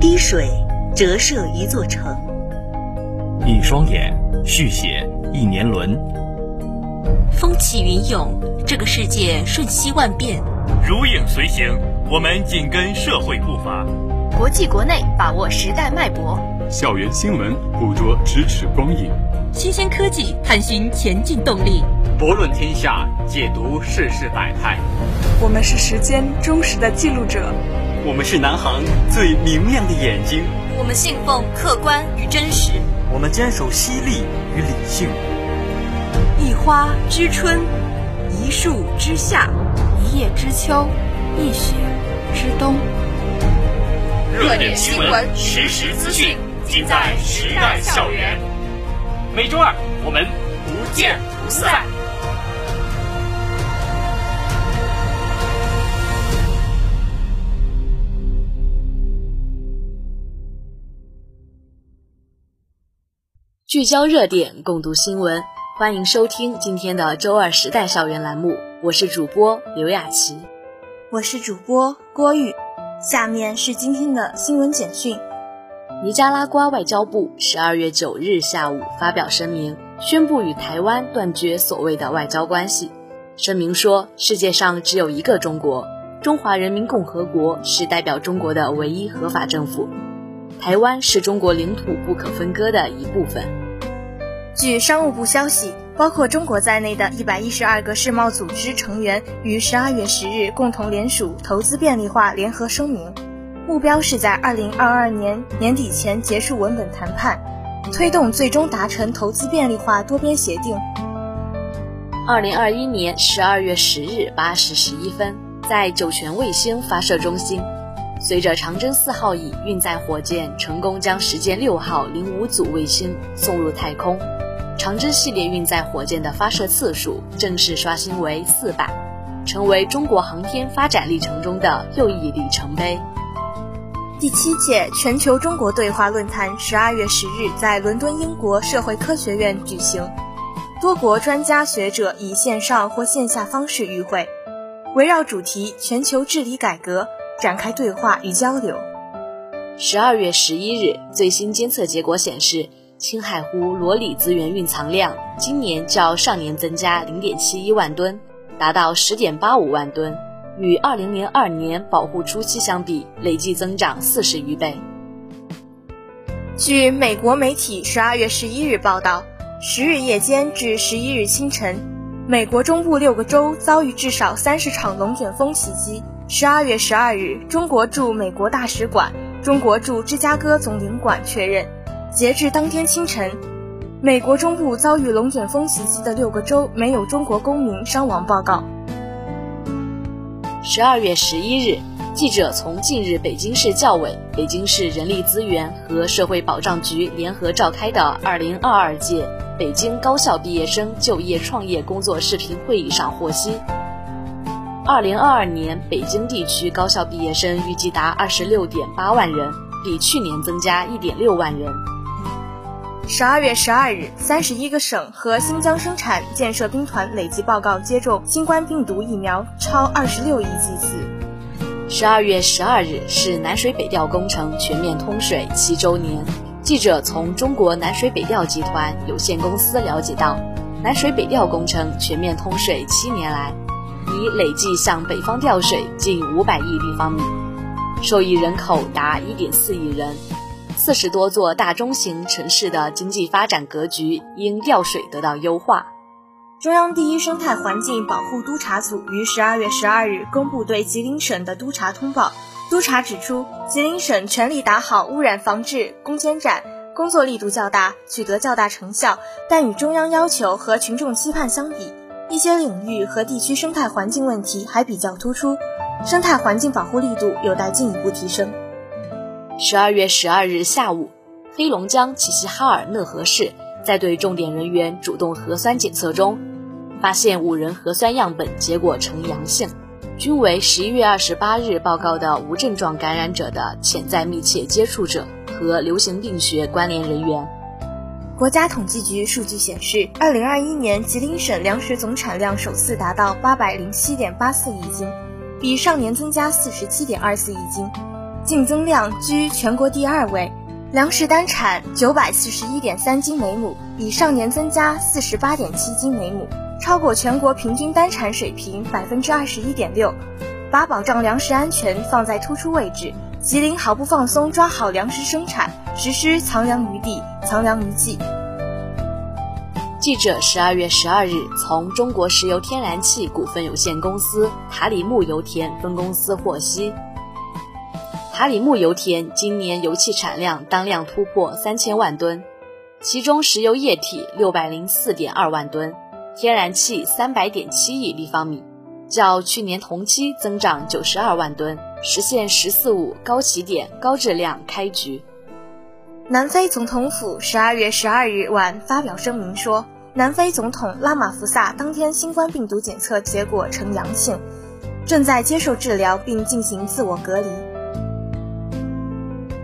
滴水折射一座城，一双眼续写一年轮。风起云涌，这个世界瞬息万变。如影随形，我们紧跟社会步伐。国际国内把握时代脉搏，校园新闻捕捉咫尺光影，新鲜科技探寻前进动力，博论天下，解读世事百态。我们是时间忠实的记录者，我们是南航最明亮的眼睛。我们信奉客观与真实，我们坚守犀利与理性。一花知春，一树知夏，一叶知秋，一雪知冬。热点新闻，实时资讯，尽在时代校园。每周二，我们不见不散。聚焦热点，共读新闻，欢迎收听今天的周二时代校园栏目。我是主播刘雅琪，我是主播郭玉。下面是今天的新闻简讯。尼加拉瓜外交部十二月九日下午发表声明，宣布与台湾断绝所谓的外交关系。声明说，世界上只有一个中国，中华人民共和国是代表中国的唯一合法政府，台湾是中国领土不可分割的一部分。据商务部消息。包括中国在内的一百一十二个世贸组织成员于十二月十日共同联署投资便利化联合声明，目标是在二零二二年年底前结束文本谈判，推动最终达成投资便利化多边协定。二零二一年十二月十日八时十一分，在酒泉卫星发射中心，随着长征四号乙运载火箭成功将实践六号零五组卫星送入太空。长征系列运载火箭的发射次数正式刷新为四百，成为中国航天发展历程中的又一里程碑。第七届全球中国对话论坛十二月十日在伦敦英国社会科学院举行，多国专家学者以线上或线下方式与会，围绕主题“全球治理改革”展开对话与交流。十二月十一日，最新监测结果显示。青海湖裸鲤资源蕴藏量今年较上年增加零点七一万吨，达到十点八五万吨，与二零零二年保护初期相比，累计增长四十余倍。据美国媒体十二月十一日报道，十日夜间至十一日清晨，美国中部六个州遭遇至少三十场龙卷风袭击。十二月十二日，中国驻美国大使馆、中国驻芝加哥总领馆确认。截至当天清晨，美国中部遭遇龙卷风袭击的六个州没有中国公民伤亡报告。十二月十一日，记者从近日北京市教委、北京市人力资源和社会保障局联合召开的二零二二届北京高校毕业生就业创业工作视频会议上获悉，二零二二年北京地区高校毕业生预计达二十六点八万人，比去年增加一点六万人。十二月十二日，三十一个省和新疆生产建设兵团累计报告接种新冠病毒疫苗超二十六亿剂次。十二月十二日是南水北调工程全面通水七周年。记者从中国南水北调集团有限公司了解到，南水北调工程全面通水七年来，已累计向北方调水近五百亿立方米，受益人口达一点四亿人。四十多座大中型城市的经济发展格局因调水得到优化。中央第一生态环境保护督察组于十二月十二日公布对吉林省的督查通报。督查指出，吉林省全力打好污染防治攻坚战，工作力度较大，取得较大成效。但与中央要求和群众期盼相比，一些领域和地区生态环境问题还比较突出，生态环境保护力度有待进一步提升。十二月十二日下午，黑龙江齐齐哈尔讷河市在对重点人员主动核酸检测中，发现五人核酸样本结果呈阳性，均为十一月二十八日报告的无症状感染者的潜在密切接触者和流行病学关联人员。国家统计局数据显示，二零二一年吉林省粮食总产量首次达到八百零七点八四亿斤，比上年增加四十七点二四亿斤。净增量居全国第二位，粮食单产九百四十一点三斤每亩，比上年增加四十八点七斤每亩，超过全国平均单产水平百分之二十一点六，把保障粮食安全放在突出位置。吉林毫不放松抓好粮食生产，实施藏粮于地、藏粮于技。记者十二月十二日从中国石油天然气股份有限公司塔里木油田分公司获悉，塔里木油田今年油气产量当量突破三千万吨，其中石油液体六百零四点二万吨，天然气三百点七亿立方米，较去年同期增长九十二万吨。实现“十四五”高起点、高质量开局。南非总统府十二月十二日晚发表声明说，南非总统拉马福萨当天新冠病毒检测结果呈阳性，正在接受治疗并进行自我隔离。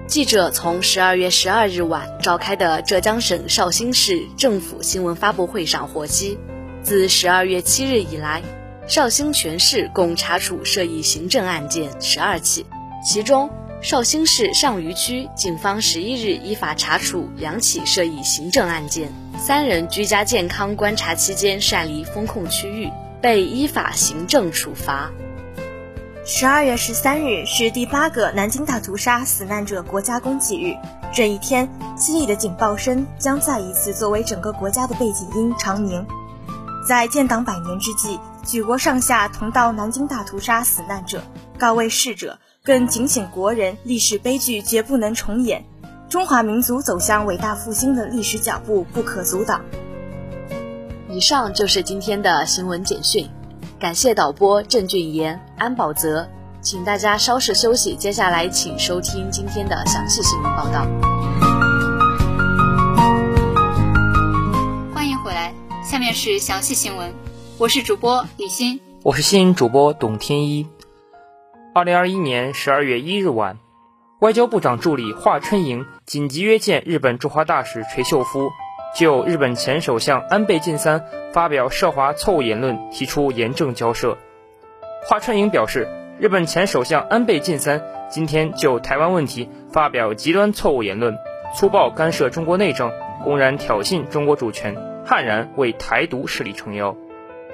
记者从十二月十二日晚召开的浙江省绍兴市政府新闻发布会上获悉，自十二月七日以来。绍兴全市共查处涉疫行政案件十二起，其中绍兴市上虞区警方十一日依法查处两起涉疫行政案件，三人居家健康观察期间擅离封控区域，被依法行政处罚。十二月十三日是第八个南京大屠杀死难者国家公祭日，这一天，凄厉的警报声将再一次作为整个国家的背景音长鸣。在建党百年之际。举国上下同悼南京大屠杀死难者，告慰逝者，更警醒国人：历史悲剧绝不能重演，中华民族走向伟大复兴的历史脚步不可阻挡。以上就是今天的新闻简讯，感谢导播郑俊言、安保泽，请大家稍事休息，接下来请收听今天的详细新闻报道。欢迎回来，下面是详细新闻。我是主播李欣，我是新主播董天一。二零二一年十二月一日晚，外交部长助理华春莹紧急约见日本驻华大使垂秀夫，就日本前首相安倍晋三发表涉华错误言论提出严正交涉。华春莹表示，日本前首相安倍晋三今天就台湾问题发表极端错误言论，粗暴干涉中国内政，公然挑衅中国主权，悍然为台独势力撑腰。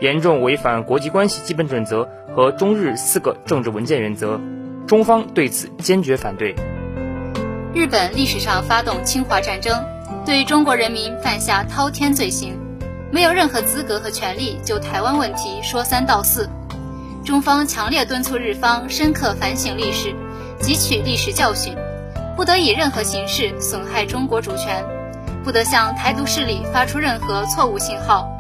严重违反国际关系基本准则和中日四个政治文件原则，中方对此坚决反对。日本历史上发动侵华战争，对中国人民犯下滔天罪行，没有任何资格和权利就台湾问题说三道四。中方强烈敦促日方深刻反省历史，汲取历史教训，不得以任何形式损害中国主权，不得向台独势力发出任何错误信号。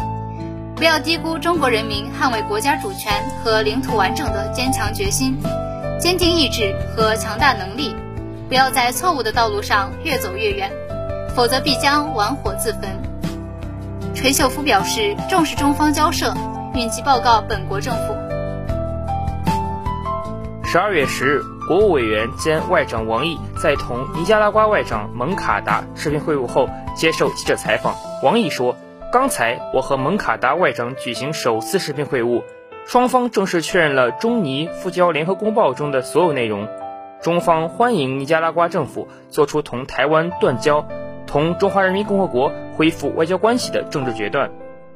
不要低估中国人民捍卫国家主权和领土完整的坚强决心、坚定意志和强大能力。不要在错误的道路上越走越远，否则必将玩火自焚。垂秀夫表示重视中方交涉，允其报告本国政府。十二月十日，国务委员兼外长王毅在同尼加拉瓜外长蒙卡达视频会晤后接受记者采访。王毅说。刚才我和蒙卡达外长举行首次视频会晤，双方正式确认了中尼复交联合公报中的所有内容。中方欢迎尼加拉瓜政府做出同台湾断交、同中华人民共和国恢复外交关系的政治决断，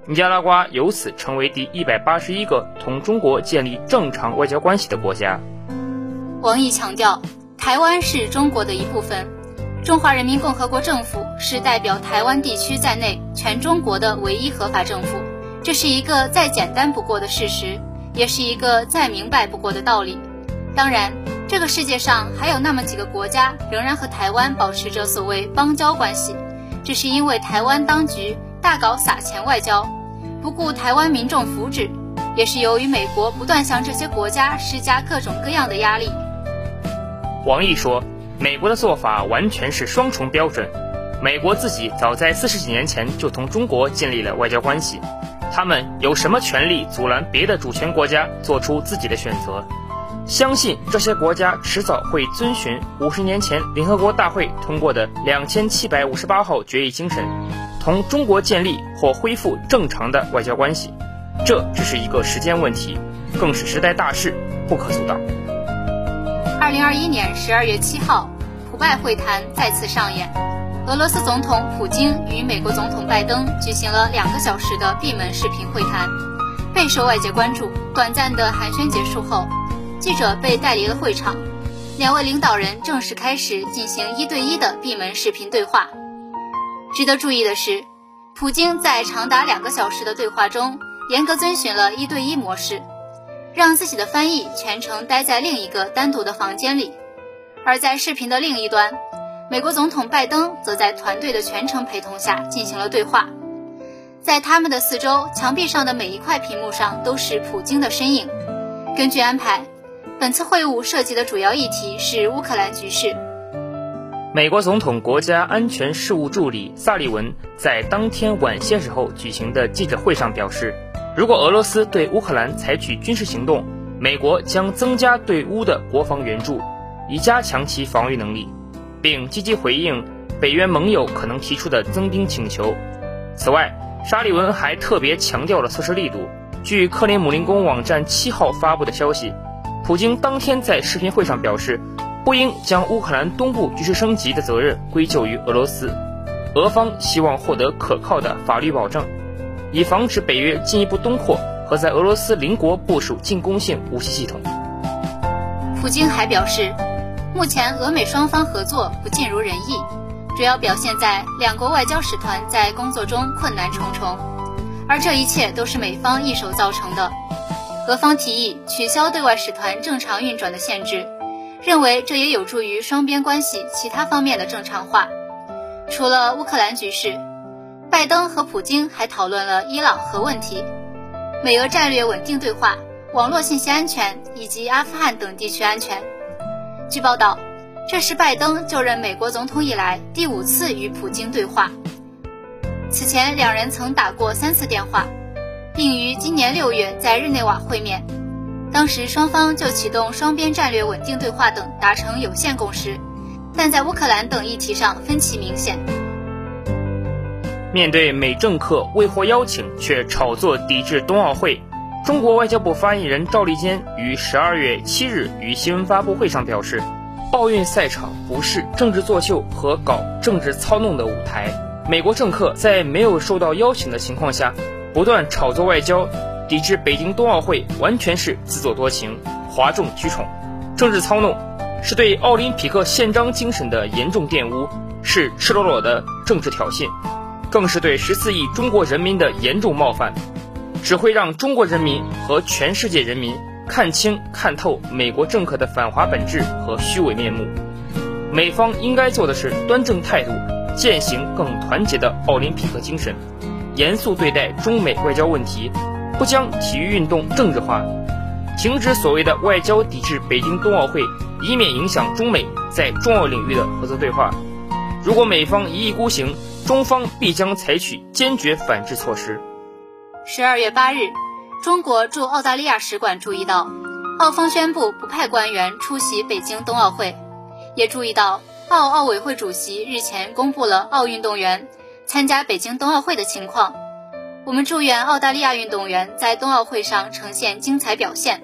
尼加拉瓜由此成为第一百八十一个同中国建立正常外交关系的国家。王毅强调，台湾是中国的一部分。中华人民共和国政府是代表台湾地区在内全中国的唯一合法政府，这是一个再简单不过的事实，也是一个再明白不过的道理。当然，这个世界上还有那么几个国家仍然和台湾保持着所谓邦交关系，这是因为台湾当局大搞撒钱外交，不顾台湾民众福祉，也是由于美国不断向这些国家施加各种各样的压力。王毅说。美国的做法完全是双重标准。美国自己早在四十几年前就同中国建立了外交关系，他们有什么权利阻拦别的主权国家做出自己的选择？相信这些国家迟早会遵循五十年前联合国大会通过的两千七百五十八号决议精神，同中国建立或恢复正常的外交关系。这只是一个时间问题，更是时代大势，不可阻挡。二零二一年十二月七号，普拜会谈再次上演，俄罗斯总统普京与美国总统拜登举行了两个小时的闭门视频会谈，备受外界关注。短暂的寒暄结束后，记者被带离了会场，两位领导人正式开始进行一对一的闭门视频对话。值得注意的是，普京在长达两个小时的对话中，严格遵循了一对一模式。让自己的翻译全程待在另一个单独的房间里，而在视频的另一端，美国总统拜登则在团队的全程陪同下进行了对话。在他们的四周，墙壁上的每一块屏幕上都是普京的身影。根据安排，本次会晤涉及的主要议题是乌克兰局势。美国总统国家安全事务助理萨利文在当天晚些时候举行的记者会上表示。如果俄罗斯对乌克兰采取军事行动，美国将增加对乌的国防援助，以加强其防御能力，并积极回应北约盟友可能提出的增兵请求。此外，沙利文还特别强调了措施力度。据克林姆林宫网站七号发布的消息，普京当天在视频会上表示，不应将乌克兰东部局势升级的责任归咎于俄罗斯，俄方希望获得可靠的法律保证。以防止北约进一步东扩和在俄罗斯邻国部署进攻性武器系统。普京还表示，目前俄美双方合作不尽如人意，主要表现在两国外交使团在工作中困难重重，而这一切都是美方一手造成的。俄方提议取消对外使团正常运转的限制，认为这也有助于双边关系其他方面的正常化。除了乌克兰局势。拜登和普京还讨论了伊朗核问题、美俄战略稳定对话、网络信息安全以及阿富汗等地区安全。据报道，这是拜登就任美国总统以来第五次与普京对话。此前两人曾打过三次电话，并于今年六月在日内瓦会面，当时双方就启动双边战略稳定对话等达成有限共识，但在乌克兰等议题上分歧明显。面对美政客未获邀请却炒作抵制冬奥会，中国外交部发言人赵立坚于十二月七日于新闻发布会上表示，奥运赛场不是政治作秀和搞政治操弄的舞台。美国政客在没有受到邀请的情况下，不断炒作外交，抵制北京冬奥会，完全是自作多情、哗众取宠、政治操弄，是对奥林匹克宪章精神的严重玷污，是赤裸裸的政治挑衅。更是对十四亿中国人民的严重冒犯，只会让中国人民和全世界人民看清看透美国政客的反华本质和虚伪面目。美方应该做的是端正态度，践行更团结的奥林匹克精神，严肃对待中美外交问题，不将体育运动政治化，停止所谓的外交抵制北京冬奥会，以免影响中美在重要领域的合作对话。如果美方一意孤行，中方必将采取坚决反制措施。十二月八日，中国驻澳大利亚使馆注意到，澳方宣布不派官员出席北京冬奥会，也注意到澳奥委会主席日前公布了澳运动员参加北京冬奥会的情况。我们祝愿澳大利亚运动员在冬奥会上呈现精彩表现，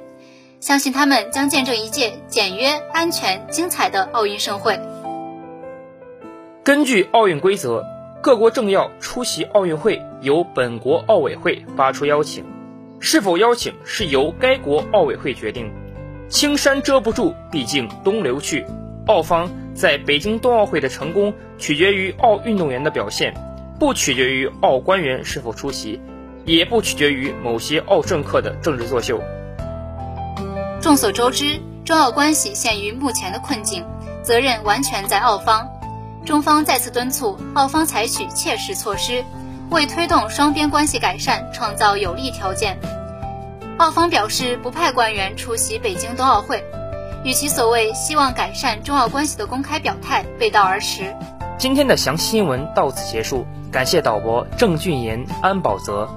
相信他们将见证一届简约、安全、精彩的奥运盛会。根据奥运规则。各国政要出席奥运会由本国奥委会发出邀请，是否邀请是由该国奥委会决定。青山遮不住，毕竟东流去。澳方在北京冬奥会的成功取决于奥运动员的表现，不取决于奥官员是否出席，也不取决于某些奥政客的政治作秀。众所周知，中澳关系陷于目前的困境，责任完全在澳方。中方再次敦促澳方采取切实措施，为推动双边关系改善创造有利条件。澳方表示不派官员出席北京冬奥会，与其所谓希望改善中澳关系的公开表态背道而驰。今天的详细新闻到此结束，感谢导播郑俊言、安保泽。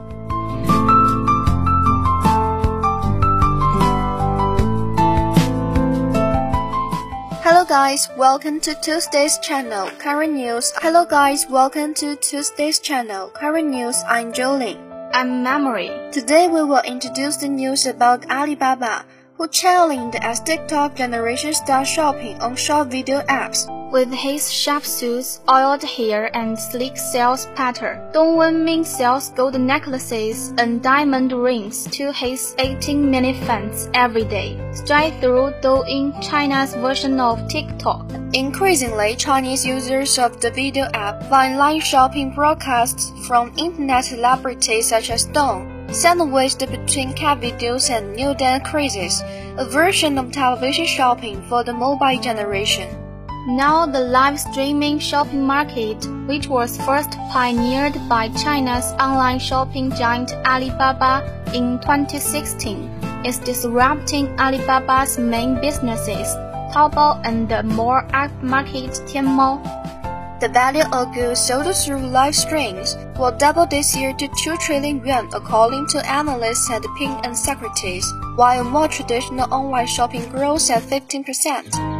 Hello guys, welcome to Tuesday's channel, current news. Hello guys, welcome to Tuesday's channel, current news. I'm Jolin. I'm Memory. Today we will introduce the news about Alibaba. who challenged as TikTok generation start shopping on short video apps. With his sharp suits, oiled hair, and sleek sales patter, Dong Wenming sells gold necklaces and diamond rings to his 18 million fans every day, straight through Douyin, China's version of TikTok. Increasingly, Chinese users of the video app find live shopping broadcasts from internet celebrities such as Dong, sandwiched between cat videos and new dance crazes, a version of television shopping for the mobile generation. Now the live streaming shopping market, which was first pioneered by China's online shopping giant Alibaba in 2016, is disrupting Alibaba's main businesses, Taobao and the more active market Tmall. The value of goods sold through live streams will double this year to 2 trillion yuan according to analysts at Ping and Securities, while more traditional online shopping grows at 15%.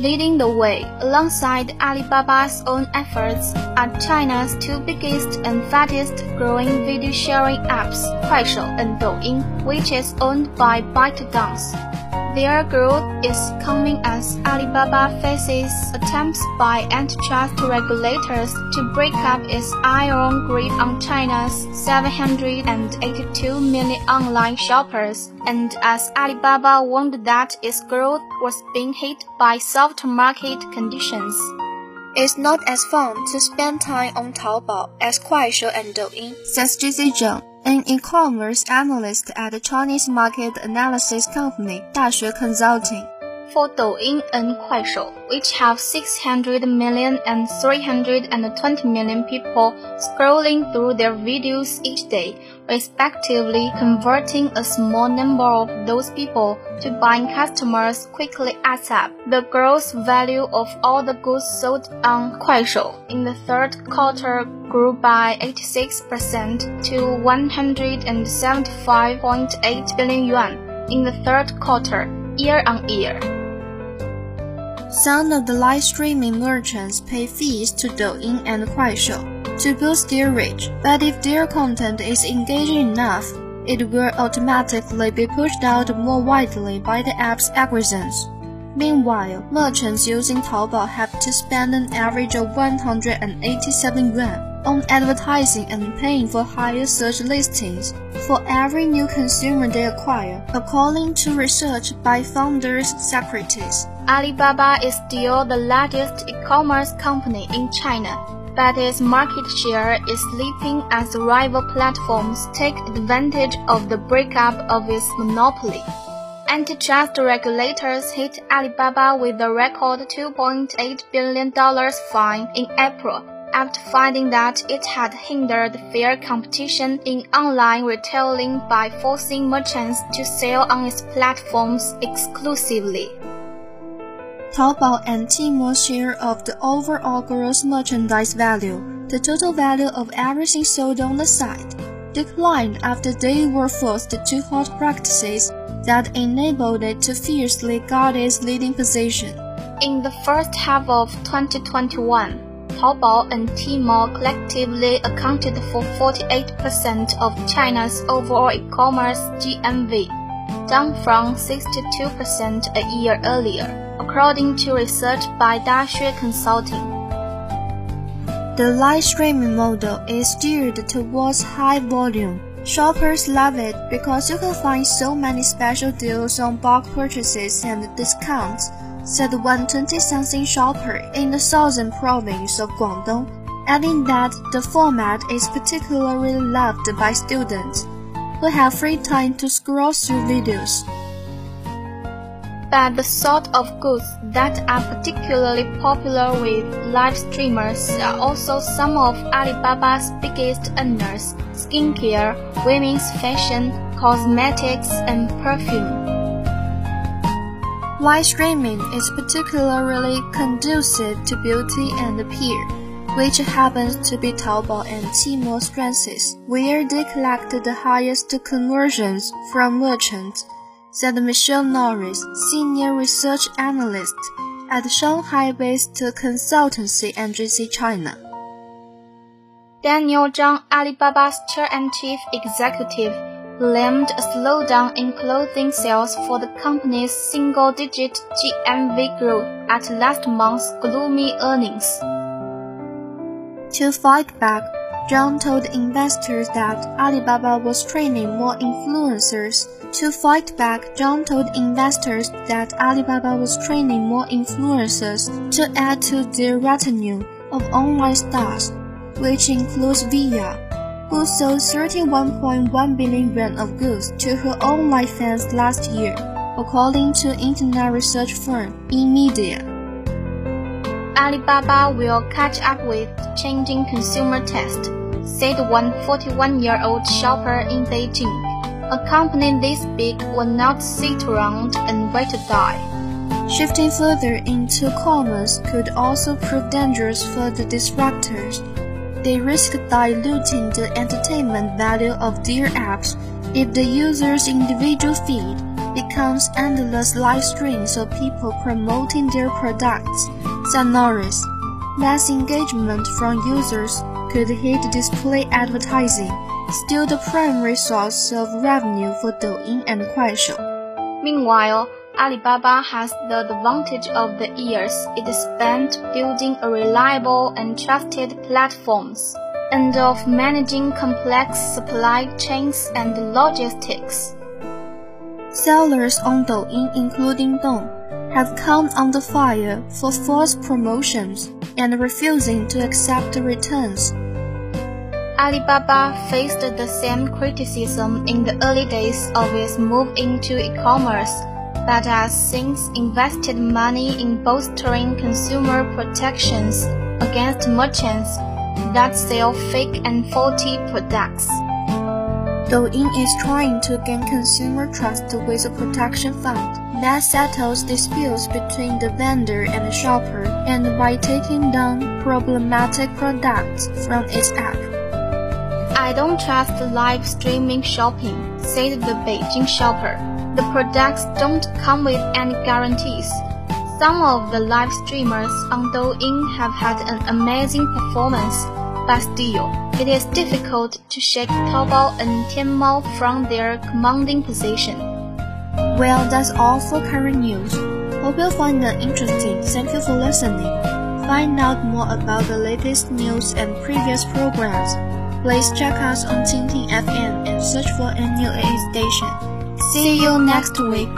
Leading the way, alongside Alibaba's own efforts, are China's two biggest and fastest growing video sharing apps, Kuaishou and Douyin, which is owned by ByteDance. Their growth is coming as Alibaba faces attempts by antitrust regulators to break up its iron grip on China's 782 million online shoppers, and as Alibaba warned that its growth was being hit by soft market conditions. It's not as fun to spend time on Taobao as Kuaishou and Douyin, says JC Zheng an e-commerce analyst at the Chinese market analysis company Daxue Consulting. For Douyin and Kuaishou, which have 600 million and 320 million people scrolling through their videos each day, respectively, converting a small number of those people to buying customers quickly adds up. The gross value of all the goods sold on Kuaishou in the third quarter grew by 86% to 175.8 billion yuan in the third quarter, year on year. Some of the live streaming merchants pay fees to Douyin and Kuaishou to boost their reach, but if their content is engaging enough, it will automatically be pushed out more widely by the app's algorithms. Meanwhile, merchants using Taobao have to spend an average of 187 yuan on advertising and paying for higher search listings for every new consumer they acquire, according to research by Founders Securities. Alibaba is still the largest e-commerce company in China, but its market share is slipping as rival platforms take advantage of the breakup of its monopoly. Antitrust regulators hit Alibaba with a record $2.8 billion fine in April after finding that it had hindered fair competition in online retailing by forcing merchants to sell on its platforms exclusively. Taobao and Tmall share of the overall gross merchandise value, the total value of everything sold on the site, declined after they were forced to halt practices that enabled it to fiercely guard its leading position. In the first half of 2021, Taobao and Tmall collectively accounted for 48% of China's overall e-commerce GMV, down from 62% a year earlier according to research by Daxue Consulting. The live streaming model is geared towards high volume. Shoppers love it because you can find so many special deals on bulk purchases and discounts, said one 20-something shopper in the southern province of Guangdong, adding that the format is particularly loved by students who have free time to scroll through videos but the sort of goods that are particularly popular with live streamers are also some of Alibaba's biggest earners skincare, women's fashion, cosmetics, and perfume. Live streaming is particularly conducive to beauty and appeal, which happens to be Taobao and Tmall strengths, where they collect the highest conversions from merchants said Michelle Norris, Senior Research Analyst at Shanghai-based consultancy NGC China. Daniel Zhang, Alibaba's chair and chief executive, blamed a slowdown in clothing sales for the company's single-digit GMV growth at last month's gloomy earnings. To fight back, Zhang told investors that Alibaba was training more influencers. To fight back, Zhang told investors that Alibaba was training more influencers to add to their retinue of online stars, which includes Via, who sold 31.1 billion yuan of goods to her online fans last year, according to internet research firm eMedia. Alibaba will catch up with changing consumer taste said one 41-year-old shopper in Beijing. A company this big will not sit around and wait to die. Shifting further into commerce could also prove dangerous for the disruptors. They risk diluting the entertainment value of their apps if the user's individual feed becomes endless live streams of people promoting their products, said Norris. Less engagement from users could hit display advertising, still the primary source of revenue for Douyin and Kuaishou. Meanwhile, Alibaba has the advantage of the years it spent building a reliable and trusted platforms, and of managing complex supply chains and logistics. Sellers on Douyin, including Dong, have come under fire for false promotions and refusing to accept returns. Alibaba faced the same criticism in the early days of its move into e-commerce, but has since invested money in bolstering consumer protections against merchants that sell fake and faulty products. Douyin is trying to gain consumer trust with a protection fund that settles disputes between the vendor and the shopper and by taking down problematic products from its app. I don't trust live streaming shopping, said the Beijing shopper. The products don't come with any guarantees. Some of the live streamers on Douyin have had an amazing performance, but still, it is difficult to shake Taobao and Tmall from their commanding position. Well, that's all for current news. Hope you'll find it interesting. Thank you for listening. Find out more about the latest news and previous programs. Please check us on Tintin FM and search for NUA station. See you next week.